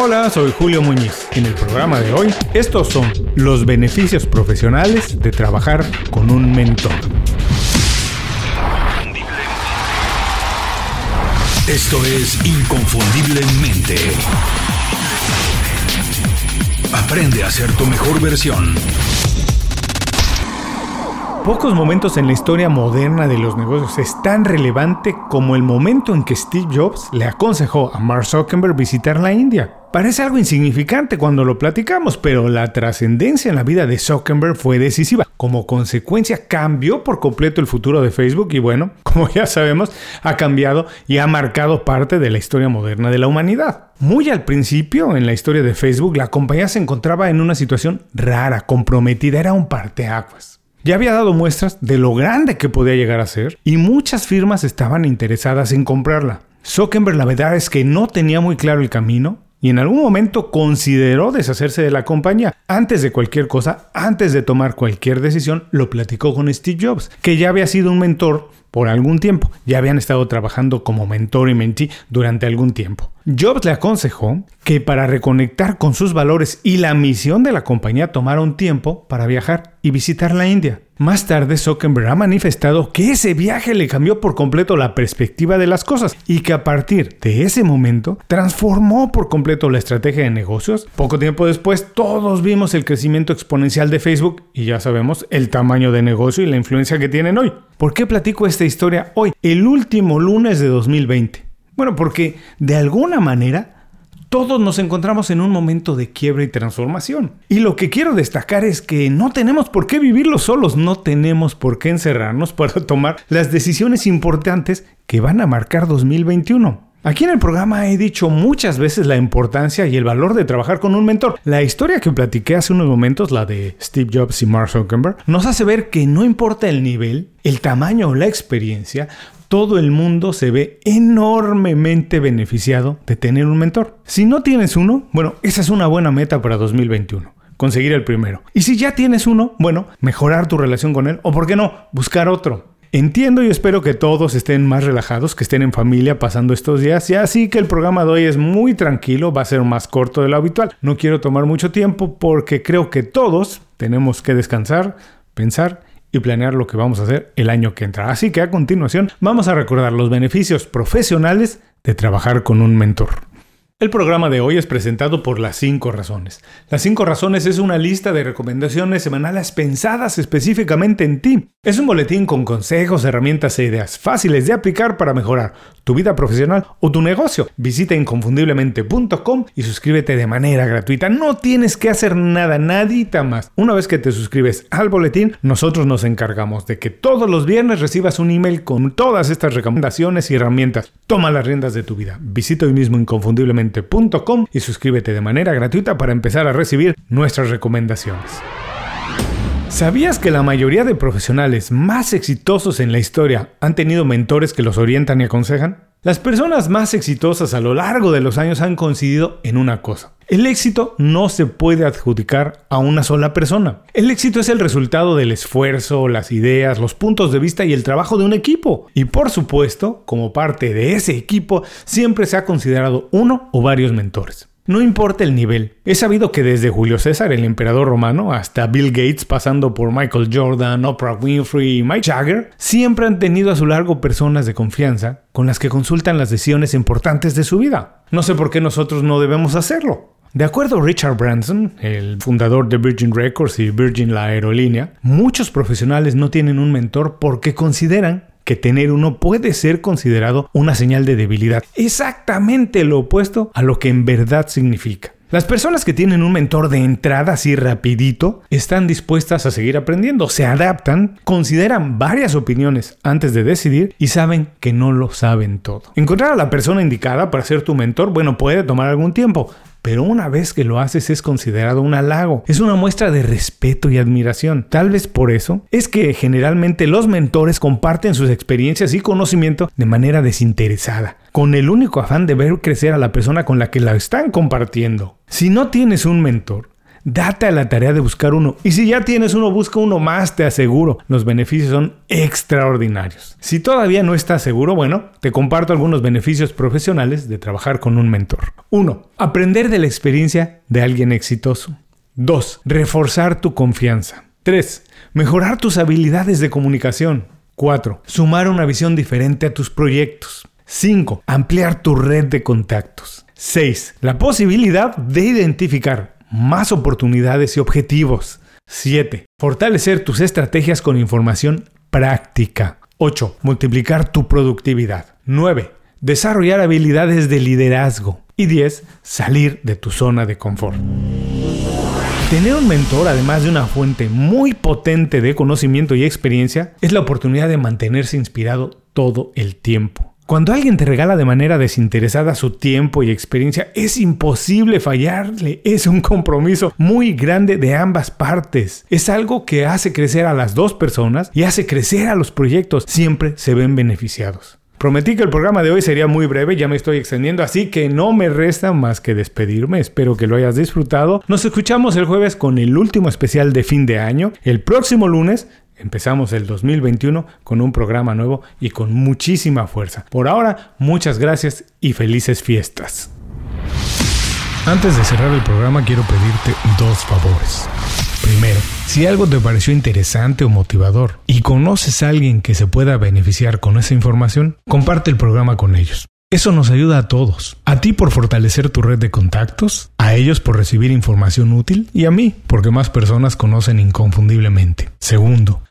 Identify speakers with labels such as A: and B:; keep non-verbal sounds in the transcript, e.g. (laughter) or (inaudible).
A: Hola, soy Julio Muñiz. En el programa de hoy, estos son los beneficios profesionales de trabajar con un mentor.
B: Esto es Inconfundiblemente. Aprende a ser tu mejor versión.
A: Pocos momentos en la historia moderna de los negocios es tan relevante como el momento en que Steve Jobs le aconsejó a Mark Zuckerberg visitar la India. Parece algo insignificante cuando lo platicamos, pero la trascendencia en la vida de Zuckerberg fue decisiva. Como consecuencia cambió por completo el futuro de Facebook y bueno, (laughs) como ya sabemos, ha cambiado y ha marcado parte de la historia moderna de la humanidad. Muy al principio, en la historia de Facebook, la compañía se encontraba en una situación rara, comprometida, era un parteaguas. Ya había dado muestras de lo grande que podía llegar a ser y muchas firmas estaban interesadas en comprarla. Zuckerberg la verdad es que no tenía muy claro el camino y en algún momento consideró deshacerse de la compañía. Antes de cualquier cosa, antes de tomar cualquier decisión, lo platicó con Steve Jobs, que ya había sido un mentor por algún tiempo. Ya habían estado trabajando como mentor y mentí durante algún tiempo. Jobs le aconsejó que para reconectar con sus valores y la misión de la compañía tomara un tiempo para viajar y visitar la India. Más tarde, Zuckerberg ha manifestado que ese viaje le cambió por completo la perspectiva de las cosas y que a partir de ese momento transformó por completo la estrategia de negocios. Poco tiempo después, todos vimos el crecimiento exponencial de Facebook y ya sabemos el tamaño de negocio y la influencia que tienen hoy. ¿Por qué platico esta historia hoy, el último lunes de 2020? Bueno, porque de alguna manera todos nos encontramos en un momento de quiebra y transformación. Y lo que quiero destacar es que no tenemos por qué vivirlo solos, no tenemos por qué encerrarnos para (laughs) tomar las decisiones importantes que van a marcar 2021. Aquí en el programa he dicho muchas veces la importancia y el valor de trabajar con un mentor. La historia que platiqué hace unos momentos, la de Steve Jobs y Mark Zuckerberg, nos hace ver que no importa el nivel, el tamaño o la experiencia, todo el mundo se ve enormemente beneficiado de tener un mentor. Si no tienes uno, bueno, esa es una buena meta para 2021 conseguir el primero. Y si ya tienes uno, bueno, mejorar tu relación con él o, por qué no, buscar otro. Entiendo y espero que todos estén más relajados, que estén en familia pasando estos días. Y así que el programa de hoy es muy tranquilo, va a ser más corto de lo habitual. No quiero tomar mucho tiempo porque creo que todos tenemos que descansar, pensar y planear lo que vamos a hacer el año que entra. Así que a continuación vamos a recordar los beneficios profesionales de trabajar con un mentor. El programa de hoy es presentado por Las 5 Razones. Las 5 Razones es una lista de recomendaciones semanales pensadas específicamente en ti. Es un boletín con consejos, herramientas e ideas fáciles de aplicar para mejorar tu vida profesional o tu negocio. Visita inconfundiblemente.com y suscríbete de manera gratuita. No tienes que hacer nada, nadita más. Una vez que te suscribes al boletín, nosotros nos encargamos de que todos los viernes recibas un email con todas estas recomendaciones y herramientas. Toma las riendas de tu vida. Visita hoy mismo inconfundiblemente y suscríbete de manera gratuita para empezar a recibir nuestras recomendaciones. ¿Sabías que la mayoría de profesionales más exitosos en la historia han tenido mentores que los orientan y aconsejan? Las personas más exitosas a lo largo de los años han coincidido en una cosa. El éxito no se puede adjudicar a una sola persona. El éxito es el resultado del esfuerzo, las ideas, los puntos de vista y el trabajo de un equipo. Y por supuesto, como parte de ese equipo, siempre se ha considerado uno o varios mentores. No importa el nivel. He sabido que desde Julio César, el emperador romano, hasta Bill Gates, pasando por Michael Jordan, Oprah Winfrey y Mike Jagger, siempre han tenido a su largo personas de confianza con las que consultan las decisiones importantes de su vida. No sé por qué nosotros no debemos hacerlo. De acuerdo a Richard Branson, el fundador de Virgin Records y Virgin la aerolínea, muchos profesionales no tienen un mentor porque consideran que tener uno puede ser considerado una señal de debilidad. Exactamente lo opuesto a lo que en verdad significa. Las personas que tienen un mentor de entrada así rapidito están dispuestas a seguir aprendiendo, se adaptan, consideran varias opiniones antes de decidir y saben que no lo saben todo. Encontrar a la persona indicada para ser tu mentor, bueno, puede tomar algún tiempo, pero una vez que lo haces es considerado un halago. Es una muestra de respeto y admiración. Tal vez por eso es que generalmente los mentores comparten sus experiencias y conocimiento de manera desinteresada, con el único afán de ver crecer a la persona con la que la están compartiendo. Si no tienes un mentor, date a la tarea de buscar uno. Y si ya tienes uno, busca uno más, te aseguro. Los beneficios son extraordinarios. Si todavía no estás seguro, bueno, te comparto algunos beneficios profesionales de trabajar con un mentor. 1. Aprender de la experiencia de alguien exitoso. 2. Reforzar tu confianza. 3. Mejorar tus habilidades de comunicación. 4. Sumar una visión diferente a tus proyectos. 5. Ampliar tu red de contactos. 6. La posibilidad de identificar más oportunidades y objetivos. 7. Fortalecer tus estrategias con información práctica. 8. Multiplicar tu productividad. 9. Desarrollar habilidades de liderazgo. Y 10. Salir de tu zona de confort. Tener un mentor, además de una fuente muy potente de conocimiento y experiencia, es la oportunidad de mantenerse inspirado todo el tiempo. Cuando alguien te regala de manera desinteresada su tiempo y experiencia, es imposible fallarle. Es un compromiso muy grande de ambas partes. Es algo que hace crecer a las dos personas y hace crecer a los proyectos. Siempre se ven beneficiados. Prometí que el programa de hoy sería muy breve, ya me estoy extendiendo, así que no me resta más que despedirme. Espero que lo hayas disfrutado. Nos escuchamos el jueves con el último especial de fin de año. El próximo lunes empezamos el 2021 con un programa nuevo y con muchísima fuerza. Por ahora, muchas gracias y felices fiestas. Antes de cerrar el programa quiero pedirte dos favores. Primero, si algo te pareció interesante o motivador y conoces a alguien que se pueda beneficiar con esa información, comparte el programa con ellos. Eso nos ayuda a todos. A ti por fortalecer tu red de contactos, a ellos por recibir información útil y a mí porque más personas conocen inconfundiblemente. Segundo,